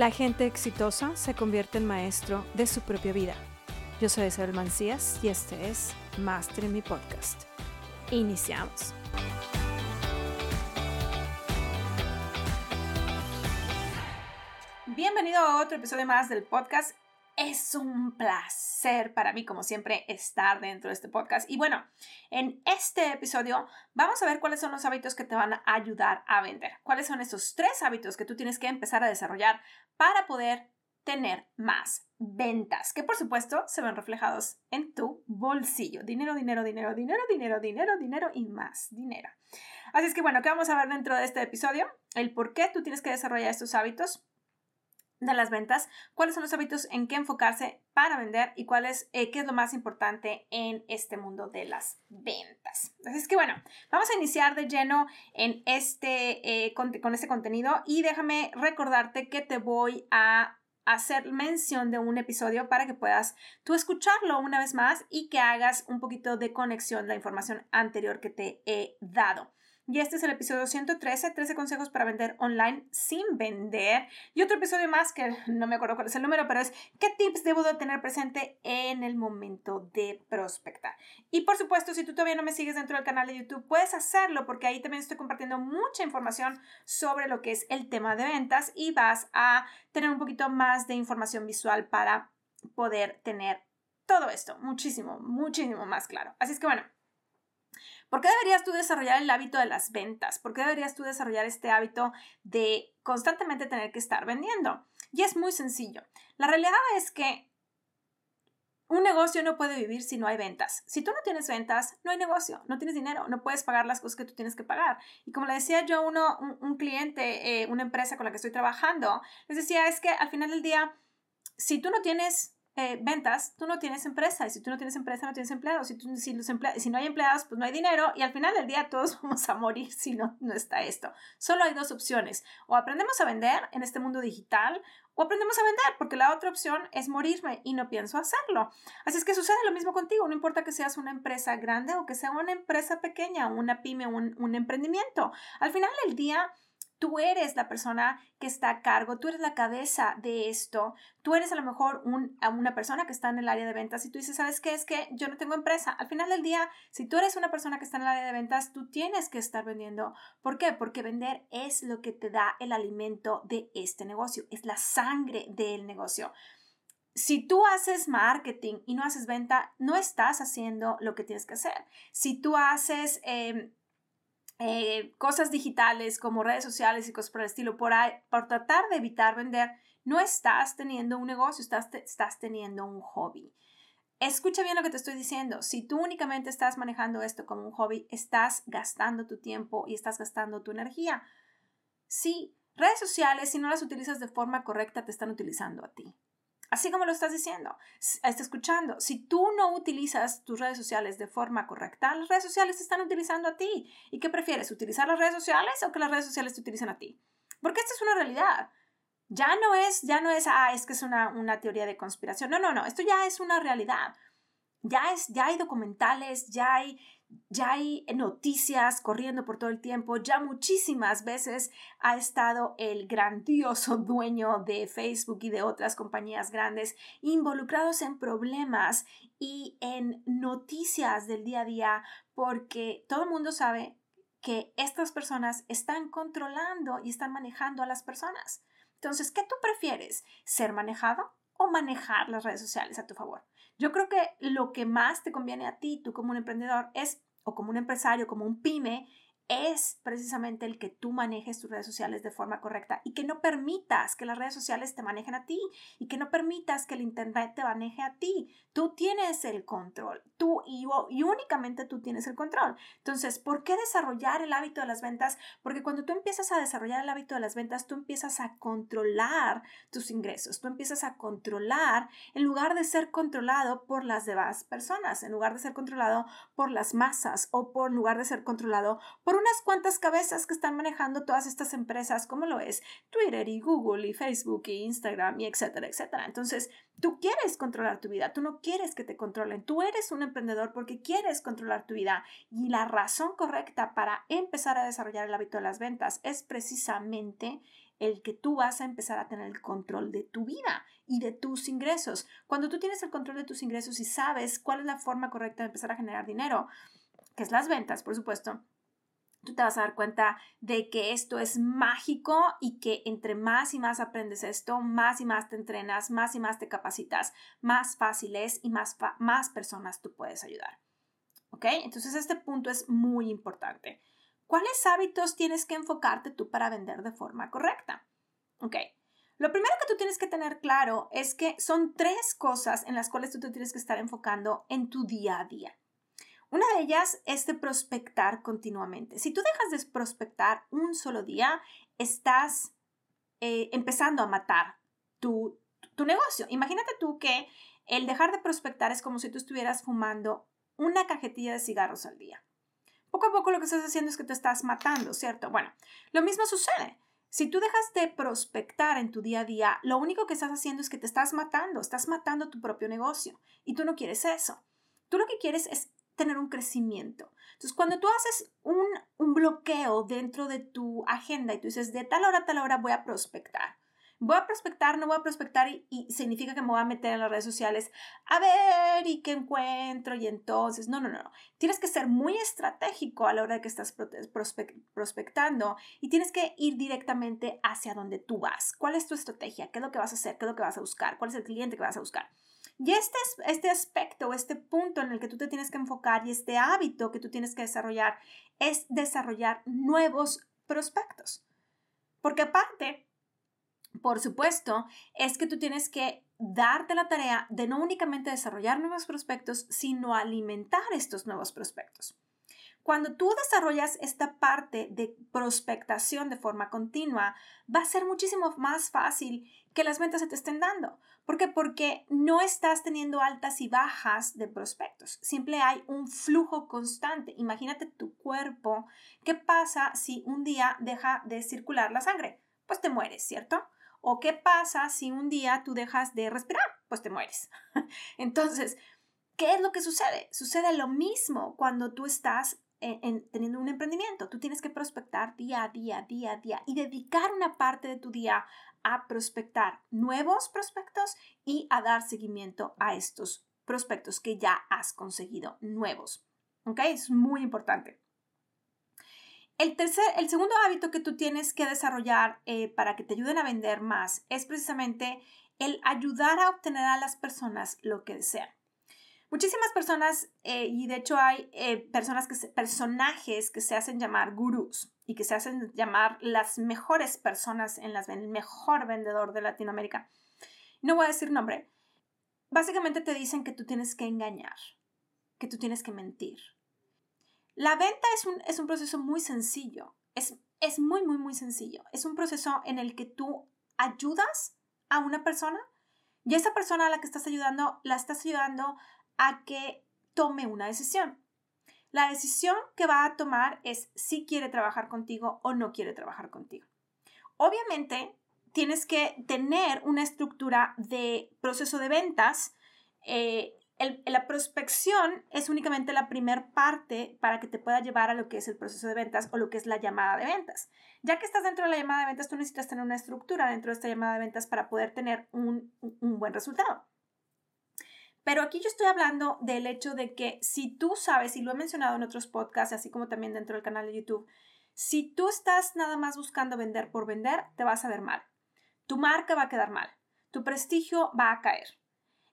La gente exitosa se convierte en maestro de su propia vida. Yo soy Isabel Mancías y este es Master en mi podcast. Iniciamos. Bienvenido a otro episodio más del podcast. Es un placer para mí, como siempre, estar dentro de este podcast. Y bueno, en este episodio vamos a ver cuáles son los hábitos que te van a ayudar a vender. ¿Cuáles son esos tres hábitos que tú tienes que empezar a desarrollar para poder tener más ventas, que por supuesto se ven reflejados en tu bolsillo. Dinero, dinero, dinero, dinero, dinero, dinero, dinero y más dinero. Así es que bueno, ¿qué vamos a ver dentro de este episodio? El por qué tú tienes que desarrollar estos hábitos de las ventas, cuáles son los hábitos en qué enfocarse para vender y cuál es, eh, qué es lo más importante en este mundo de las ventas. Así es que bueno, vamos a iniciar de lleno en este, eh, con, con este contenido y déjame recordarte que te voy a hacer mención de un episodio para que puedas tú escucharlo una vez más y que hagas un poquito de conexión la información anterior que te he dado. Y este es el episodio 113, 13 consejos para vender online sin vender. Y otro episodio más que no me acuerdo cuál es el número, pero es qué tips debo de tener presente en el momento de prospectar. Y por supuesto, si tú todavía no me sigues dentro del canal de YouTube, puedes hacerlo porque ahí también estoy compartiendo mucha información sobre lo que es el tema de ventas y vas a tener un poquito más de información visual para poder tener todo esto muchísimo, muchísimo más claro. Así es que bueno. ¿Por qué deberías tú desarrollar el hábito de las ventas? ¿Por qué deberías tú desarrollar este hábito de constantemente tener que estar vendiendo? Y es muy sencillo. La realidad es que un negocio no puede vivir si no hay ventas. Si tú no tienes ventas, no hay negocio, no tienes dinero, no puedes pagar las cosas que tú tienes que pagar. Y como le decía yo a uno, un, cliente, eh, una empresa con la que estoy trabajando, les decía, es que al final del día, si tú no tienes eh, ventas, tú no tienes empresa. Y si tú no tienes empresa, no tienes empleados. Si, tú, si, los si no hay empleados, pues no hay dinero. Y al final del día todos vamos a morir si no, no está esto. Solo hay dos opciones. O aprendemos a vender en este mundo digital o aprendemos a vender, porque la otra opción es morirme y no pienso hacerlo. Así es que sucede lo mismo contigo. No importa que seas una empresa grande o que sea una empresa pequeña, una pyme, un, un emprendimiento. Al final del día Tú eres la persona que está a cargo, tú eres la cabeza de esto, tú eres a lo mejor una persona que está en el área de ventas y tú dices, ¿sabes qué? Es que yo no tengo empresa. Al final del día, si tú eres una persona que está en el área de ventas, tú tienes que estar vendiendo. ¿Por qué? Porque vender es lo que te da el alimento de este negocio, es la sangre del negocio si tú haces marketing y no haces venta, no estás haciendo lo que tienes que hacer. Si tú haces em, eh, cosas digitales como redes sociales y cosas por el estilo, por, por tratar de evitar vender, no estás teniendo un negocio, estás, estás teniendo un hobby. Escucha bien lo que te estoy diciendo. Si tú únicamente estás manejando esto como un hobby, estás gastando tu tiempo y estás gastando tu energía. Sí, redes sociales, si no las utilizas de forma correcta, te están utilizando a ti. Así como lo estás diciendo, está escuchando. Si tú no utilizas tus redes sociales de forma correcta, las redes sociales te están utilizando a ti. ¿Y qué prefieres? ¿Utilizar las redes sociales o que las redes sociales te utilicen a ti? Porque esta es una realidad. Ya no es, ya no es, ah, es que es una, una teoría de conspiración. No, no, no. Esto ya es una realidad. Ya, es, ya hay documentales, ya hay, ya hay noticias corriendo por todo el tiempo, ya muchísimas veces ha estado el grandioso dueño de Facebook y de otras compañías grandes involucrados en problemas y en noticias del día a día porque todo el mundo sabe que estas personas están controlando y están manejando a las personas. Entonces, ¿qué tú prefieres? ¿Ser manejado o manejar las redes sociales a tu favor? Yo creo que lo que más te conviene a ti, tú como un emprendedor, es, o como un empresario, como un pyme, es precisamente el que tú manejes tus redes sociales de forma correcta y que no permitas que las redes sociales te manejen a ti y que no permitas que el Internet te maneje a ti. Tú tienes el control, tú y, únicamente tú tienes el control. Entonces, ¿por qué desarrollar el hábito de las ventas? Porque cuando tú empiezas a desarrollar el hábito de las ventas, tú empiezas a controlar tus ingresos, tú empiezas a controlar en lugar de ser controlado por las demás personas, en lugar de ser controlado por las masas o por en lugar de ser controlado por unas cuantas cabezas que están manejando todas estas empresas, como lo es Twitter y Google y Facebook y Instagram y etcétera, etcétera. Entonces, tú quieres controlar tu vida, tú no quieres que te controlen, tú eres un emprendedor porque quieres controlar tu vida y la razón correcta para empezar a desarrollar el hábito de las ventas es precisamente el que tú vas a empezar a tener el control de tu vida y de tus ingresos. Cuando tú tienes el control de tus ingresos y sabes cuál es la forma correcta de empezar a generar dinero, que es las ventas, por supuesto, tú te vas a dar cuenta de que esto es mágico y que entre más y más aprendes esto, más y más te entrenas, más y más te capacitas, más fácil es y más, más personas tú puedes ayudar. ¿Ok? Entonces este punto es muy importante. ¿Cuáles hábitos tienes que enfocarte tú para vender de forma correcta? Ok. Lo primero que tú tienes que tener claro es que son tres cosas en las cuales tú te tienes que estar enfocando en tu día a día. Una de ellas es de prospectar continuamente. Si tú dejas de prospectar un solo día, estás eh, empezando a matar tu, tu negocio. Imagínate tú que el dejar de prospectar es como si tú estuvieras fumando una cajetilla de cigarros al día. Poco a poco lo que estás haciendo es que te estás matando, ¿cierto? Bueno, lo mismo sucede. Si tú dejas de prospectar en tu día a día, lo único que estás haciendo es que te estás matando, estás matando tu propio negocio y tú no quieres eso. Tú lo que quieres es tener un crecimiento. Entonces, cuando tú haces un, un bloqueo dentro de tu agenda y tú dices, de tal hora a tal hora voy a prospectar, voy a prospectar, no voy a prospectar y, significa que me voy a meter en las redes sociales a ver y qué encuentro y entonces, no, no, no. Tienes que ser muy estratégico a la hora de que estás prospectando y tienes que ir directamente hacia donde tú vas. ¿Cuál es tu estrategia? ¿Qué es lo que vas a hacer? ¿Qué es lo que vas a buscar? ¿Cuál es el cliente que vas a buscar? Y este, este aspecto, este punto en el que tú te tienes que enfocar y este hábito que tú tienes que desarrollar es desarrollar nuevos prospectos. Porque aparte, por supuesto, es que tú tienes que darte la tarea de no únicamente desarrollar nuevos prospectos, sino alimentar estos nuevos prospectos. Cuando tú desarrollas esta parte de prospectación de forma continua, va a ser muchísimo más fácil que las ventas se te estén dando. ¿Por qué? Porque no estás teniendo altas y bajas de prospectos. Siempre hay un flujo constante. Imagínate tu cuerpo. ¿Qué pasa si un día deja de circular la sangre? Pues te mueres, ¿cierto? ¿O qué pasa si un día tú dejas de respirar? Pues te mueres. Entonces, ¿qué es lo que sucede? Sucede lo mismo cuando tú estás teniendo un emprendimiento. Tú tienes que prospectar día a día, día a día y dedicar una parte de tu día a prospectar nuevos prospectos y a dar seguimiento a estos prospectos que ya has conseguido nuevos. ¿Ok? Es muy importante. El, tercer, el segundo hábito que tú tienes que desarrollar eh, para que te ayuden a vender más es precisamente el ayudar a obtener a las personas lo que desean. Muchísimas personas, eh, y de hecho hay eh, personas que personajes que se hacen llamar gurús y que se hacen llamar las mejores personas en las el mejor vendedor de Latinoamérica. No voy a decir nombre. Básicamente te dicen que tú tienes que engañar, que tú tienes que mentir. La venta es un, es un proceso muy sencillo. Es, es muy, muy, muy sencillo. Es un proceso en el que tú ayudas a una persona y esa persona a la que estás ayudando la estás ayudando a que tome una decisión. La decisión que va a tomar es si quiere trabajar contigo o no quiere trabajar contigo. Obviamente, tienes que tener una estructura de proceso de ventas. Eh, la prospección es únicamente la primera parte para que te pueda llevar a lo que es el proceso de ventas o lo que es la llamada de ventas. Ya que estás dentro de la llamada de ventas, tú necesitas tener una estructura dentro de esta llamada de ventas para poder tener un buen resultado. Pero aquí yo estoy hablando del hecho de que si tú sabes, y lo he mencionado en otros podcasts, así como también dentro del canal de YouTube, si tú estás nada más buscando vender por vender, te vas a ver mal. Tu marca va a quedar mal. Tu prestigio va a caer.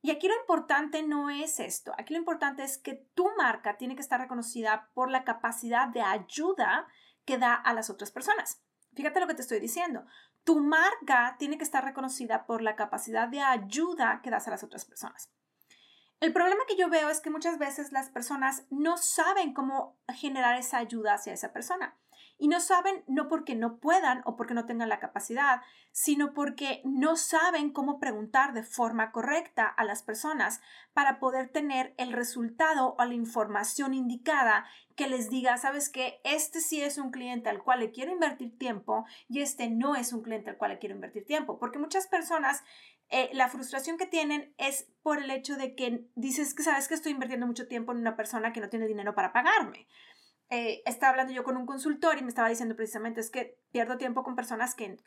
Y aquí lo importante no es esto. Aquí lo importante es que tu marca tiene que estar reconocida por la capacidad de ayuda que da a las otras personas. Fíjate lo que te estoy diciendo. Tu marca tiene que estar reconocida por la capacidad de ayuda que das a las otras personas. El problema que yo veo es que muchas veces las personas no saben cómo generar esa ayuda hacia esa persona. Y no saben no porque no puedan o porque no tengan la capacidad, sino porque no saben cómo preguntar de forma correcta a las personas para poder tener el resultado o la información indicada que les diga, sabes que este sí es un cliente al cual le quiero invertir tiempo y este no es un cliente al cual le quiero invertir tiempo. Porque muchas personas eh, la frustración que tienen es por el hecho de que dices que sabes que estoy invirtiendo mucho tiempo en una persona que no tiene dinero para pagarme. Eh, estaba hablando yo con un consultor y me estaba diciendo precisamente es que pierdo tiempo con personas que,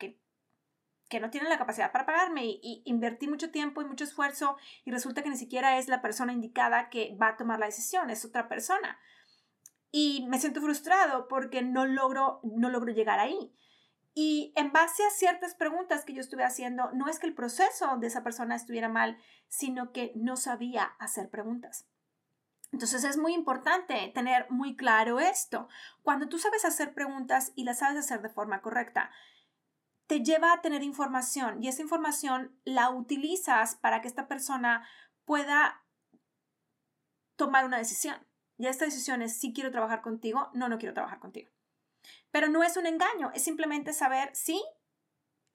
que no tienen la capacidad para pagarme y, y, invertí mucho tiempo y mucho esfuerzo y resulta que ni siquiera es la persona indicada que va a tomar la decisión, es otra persona. Y me siento frustrado porque no logro, no logro llegar ahí. Y en base a ciertas preguntas que yo estuve haciendo, no es que el proceso de esa persona estuviera mal, sino que no sabía hacer preguntas. Entonces es muy importante tener muy claro esto. Cuando tú sabes hacer preguntas y las sabes hacer de forma correcta, te lleva a tener información y esa información la utilizas para que esta persona pueda tomar una decisión. Y esta decisión es si quiero trabajar contigo, no, no quiero trabajar contigo. Pero no es un engaño, es simplemente saber si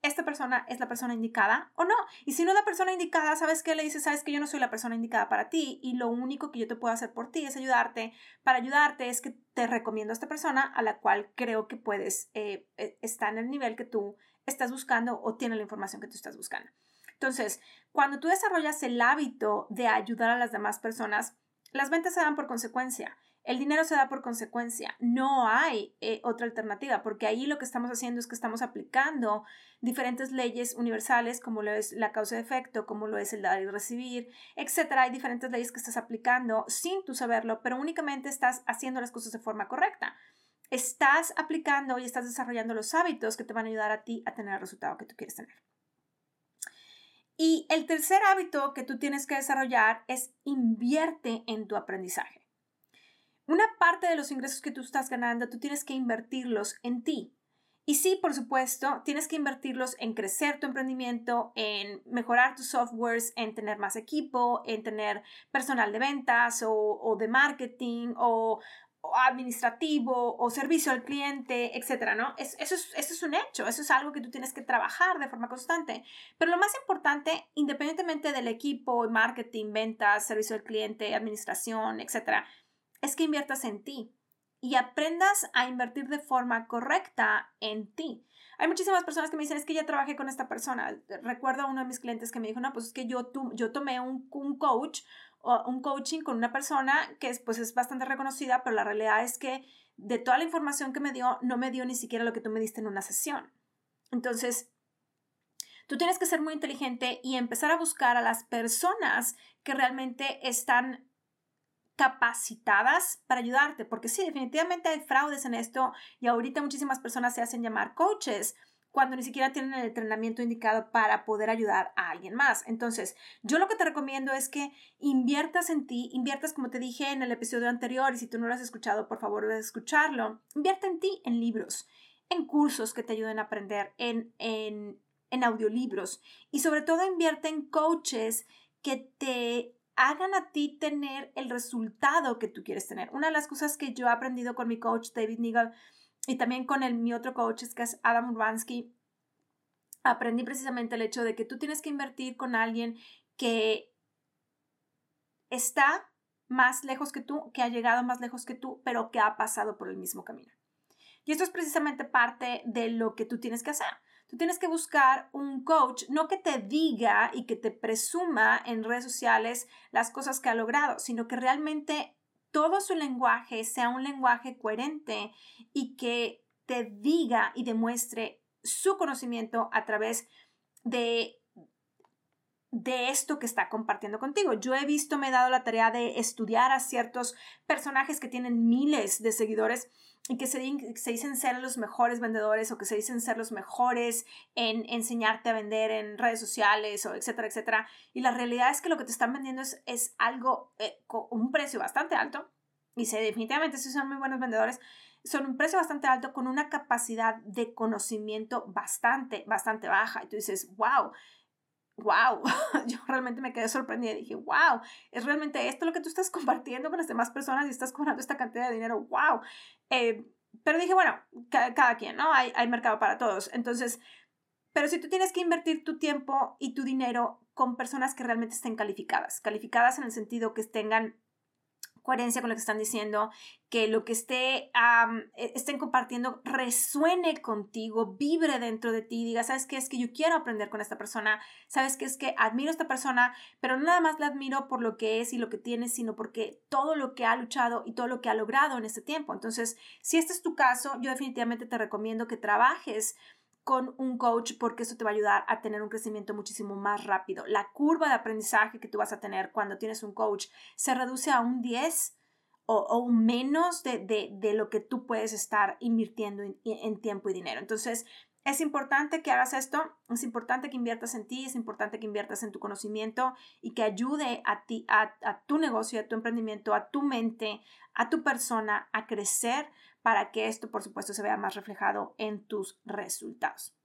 esta persona es la persona indicada o no. Y si no es la persona indicada, ¿sabes qué? Le dices, sabes que yo no soy la persona indicada para ti y lo único que yo te puedo hacer por ti es ayudarte. Para ayudarte es que te recomiendo a esta persona a la cual creo que puedes eh, eh, estar en el nivel que tú estás buscando o tiene la información que tú estás buscando. Entonces, cuando tú desarrollas el hábito de ayudar a las demás personas, las ventas se dan por consecuencia. El dinero se da por consecuencia, no hay eh, otra alternativa, porque ahí lo que estamos haciendo es que estamos aplicando diferentes leyes universales, como lo es la causa de efecto, como lo es el dar y recibir, etcétera. Hay diferentes leyes que estás aplicando sin tú saberlo, pero únicamente estás haciendo las cosas de forma correcta. Estás aplicando y estás desarrollando los hábitos que te van a ayudar a ti a tener el resultado que tú quieres tener. Y el tercer hábito que tú tienes que desarrollar es invierte en tu aprendizaje. Una parte de los ingresos que tú estás ganando, tú tienes que invertirlos en ti. Y sí, por supuesto, tienes que invertirlos en crecer tu emprendimiento, en mejorar tus softwares, en tener más equipo, en tener personal de ventas o, de marketing o, administrativo o servicio al cliente, etcétera, ¿no? eso, es, eso es un hecho, eso es algo que tú tienes que trabajar de forma constante. Pero lo más importante, independientemente del equipo, marketing, ventas, servicio al cliente, administración, etcétera, es que inviertas en ti y aprendas a invertir de forma correcta en ti. Hay muchísimas personas que me dicen, es que ya trabajé con esta persona. Recuerdo a uno de mis clientes que me dijo, no, pues es que yo, yo tomé un, un coach o un coaching con una persona que es, pues es bastante reconocida, pero la realidad es que de toda la información que me dio, no me dio ni siquiera lo que tú me diste en una sesión. Entonces, tú tienes que ser muy inteligente y empezar a buscar a las personas que realmente están capacitadas para ayudarte, porque sí, definitivamente hay fraudes en esto y ahorita muchísimas personas se hacen llamar coaches cuando ni siquiera tienen el entrenamiento indicado para poder ayudar a alguien más. Entonces, yo lo que te recomiendo es que inviertas en ti, inviertas como te dije en el episodio anterior y si tú no lo has escuchado, por favor, debes escucharlo. Invierte en ti, en libros, en cursos que te ayuden a aprender, en, en, en audiolibros y sobre todo invierte en coaches que te hagan a ti tener el resultado que tú quieres tener. Una de las cosas que yo he aprendido con mi coach David Nigel y también con el, mi otro coach es que es Adam Urbansky, aprendí precisamente el hecho de que tú tienes que invertir con alguien que está más lejos que tú, que ha llegado más lejos que tú, pero que ha pasado por el mismo camino. Y esto es precisamente parte de lo que tú tienes que hacer. Tú tienes que buscar un coach, no que te diga y que te presuma en redes sociales las cosas que ha logrado, sino que realmente todo su lenguaje sea un lenguaje coherente y que te diga y demuestre su conocimiento a través de de esto que está compartiendo contigo. Yo he visto, me he dado la tarea de estudiar a ciertos personajes que tienen miles de seguidores y que se, dicen ser los mejores vendedores o que se dicen ser los mejores en enseñarte a vender en redes sociales o etcétera, etcétera. Y la realidad es que lo que te están vendiendo es, es algo eh, con un precio bastante alto. Y se, definitivamente si son muy buenos vendedores, son un precio bastante alto con una capacidad de conocimiento bastante, bastante baja. Y tú dices, wow, wow, yo realmente me quedé sorprendida y dije, wow, es realmente esto lo que tú estás compartiendo con las demás personas y estás cobrando esta cantidad de dinero, wow. Eh, pero dije, bueno, cada, quien, ¿no? Hay, hay mercado para todos. Entonces, pero si tú tienes que invertir tu tiempo y tu dinero con personas que realmente estén calificadas, calificadas en el sentido que tengan coherencia con lo que están diciendo, que lo que esté, e, estén compartiendo resuene contigo, vibre dentro de ti, diga, ¿sabes qué? Es que yo quiero aprender con esta persona, ¿sabes qué? Es que admiro a esta persona, pero no nada más la admiro por lo que es y lo que tiene, sino porque todo lo que ha luchado y todo lo que ha logrado en este tiempo. Entonces, si este es tu caso, yo definitivamente te recomiendo que trabajes con un coach porque eso te va a ayudar a tener un crecimiento muchísimo más rápido. La curva de aprendizaje que tú vas a tener cuando tienes un coach se reduce a un 10 o, menos de, lo que tú puedes estar invirtiendo en, tiempo y dinero. Entonces, es importante que hagas esto, es importante que inviertas en ti, es importante que inviertas en tu conocimiento y que ayude a ti, a, a tu negocio, a tu emprendimiento, a tu mente, a tu persona a crecer para que esto, por supuesto, se vea más reflejado en tus resultados.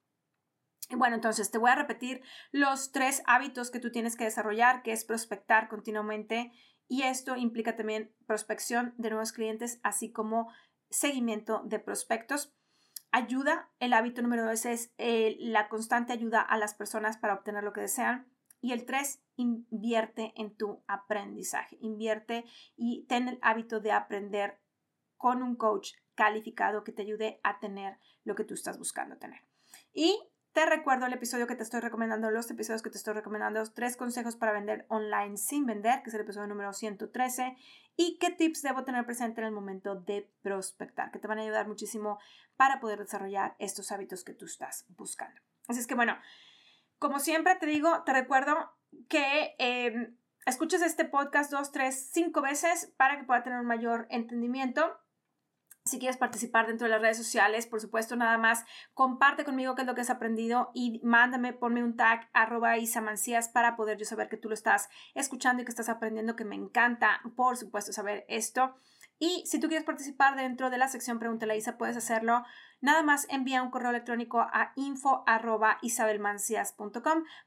Y bueno, entonces te voy a repetir los tres hábitos que tú tienes que desarrollar, que es prospectar continuamente y esto implica también prospección de nuevos clientes, así como seguimiento de prospectos. Ayuda, el hábito número dos es eh, la constante ayuda a las personas para obtener lo que desean. Y el tres, invierte en tu aprendizaje. Invierte y ten el hábito de aprender con un coach calificado que te ayude a tener lo que tú estás buscando tener. Y te recuerdo el episodio que te estoy recomendando, los episodios que te estoy recomendando, tres consejos para vender online sin vender, que es el episodio número 113, y qué tips debo tener presente en el momento de prospectar, que te van a ayudar muchísimo para poder desarrollar estos hábitos que tú estás buscando. Así es que bueno, como siempre te digo, te recuerdo que em, escuches este podcast dos, tres, cinco veces para que pueda tener un mayor entendimiento si quieres participar dentro de las redes sociales, por supuesto, nada más comparte conmigo qué es lo que has aprendido y mándame, ponme un tag arroba isamancías para poder yo saber que tú lo estás escuchando y que estás aprendiendo, que me encanta, por supuesto, saber esto. Y si tú quieres participar dentro de la sección Pregúntale a Isa, puedes hacerlo. Nada más envía un correo electrónico a info arroba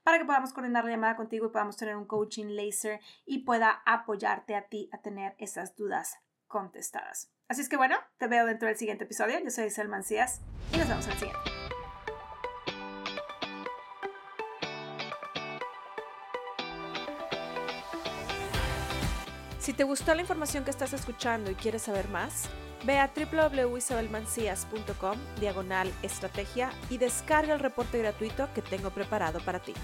para que podamos coordinar la llamada contigo y podamos tener un coaching laser y pueda apoyarte a ti a tener esas dudas contestadas. Así es que bueno, te veo dentro del siguiente episodio. Yo soy Isabel Mancías y nos vemos en el siguiente. Si te gustó la información que estás escuchando y quieres saber más, ve a www.isabelmancias.com diagonal estrategia y descarga el reporte gratuito que tengo preparado para ti.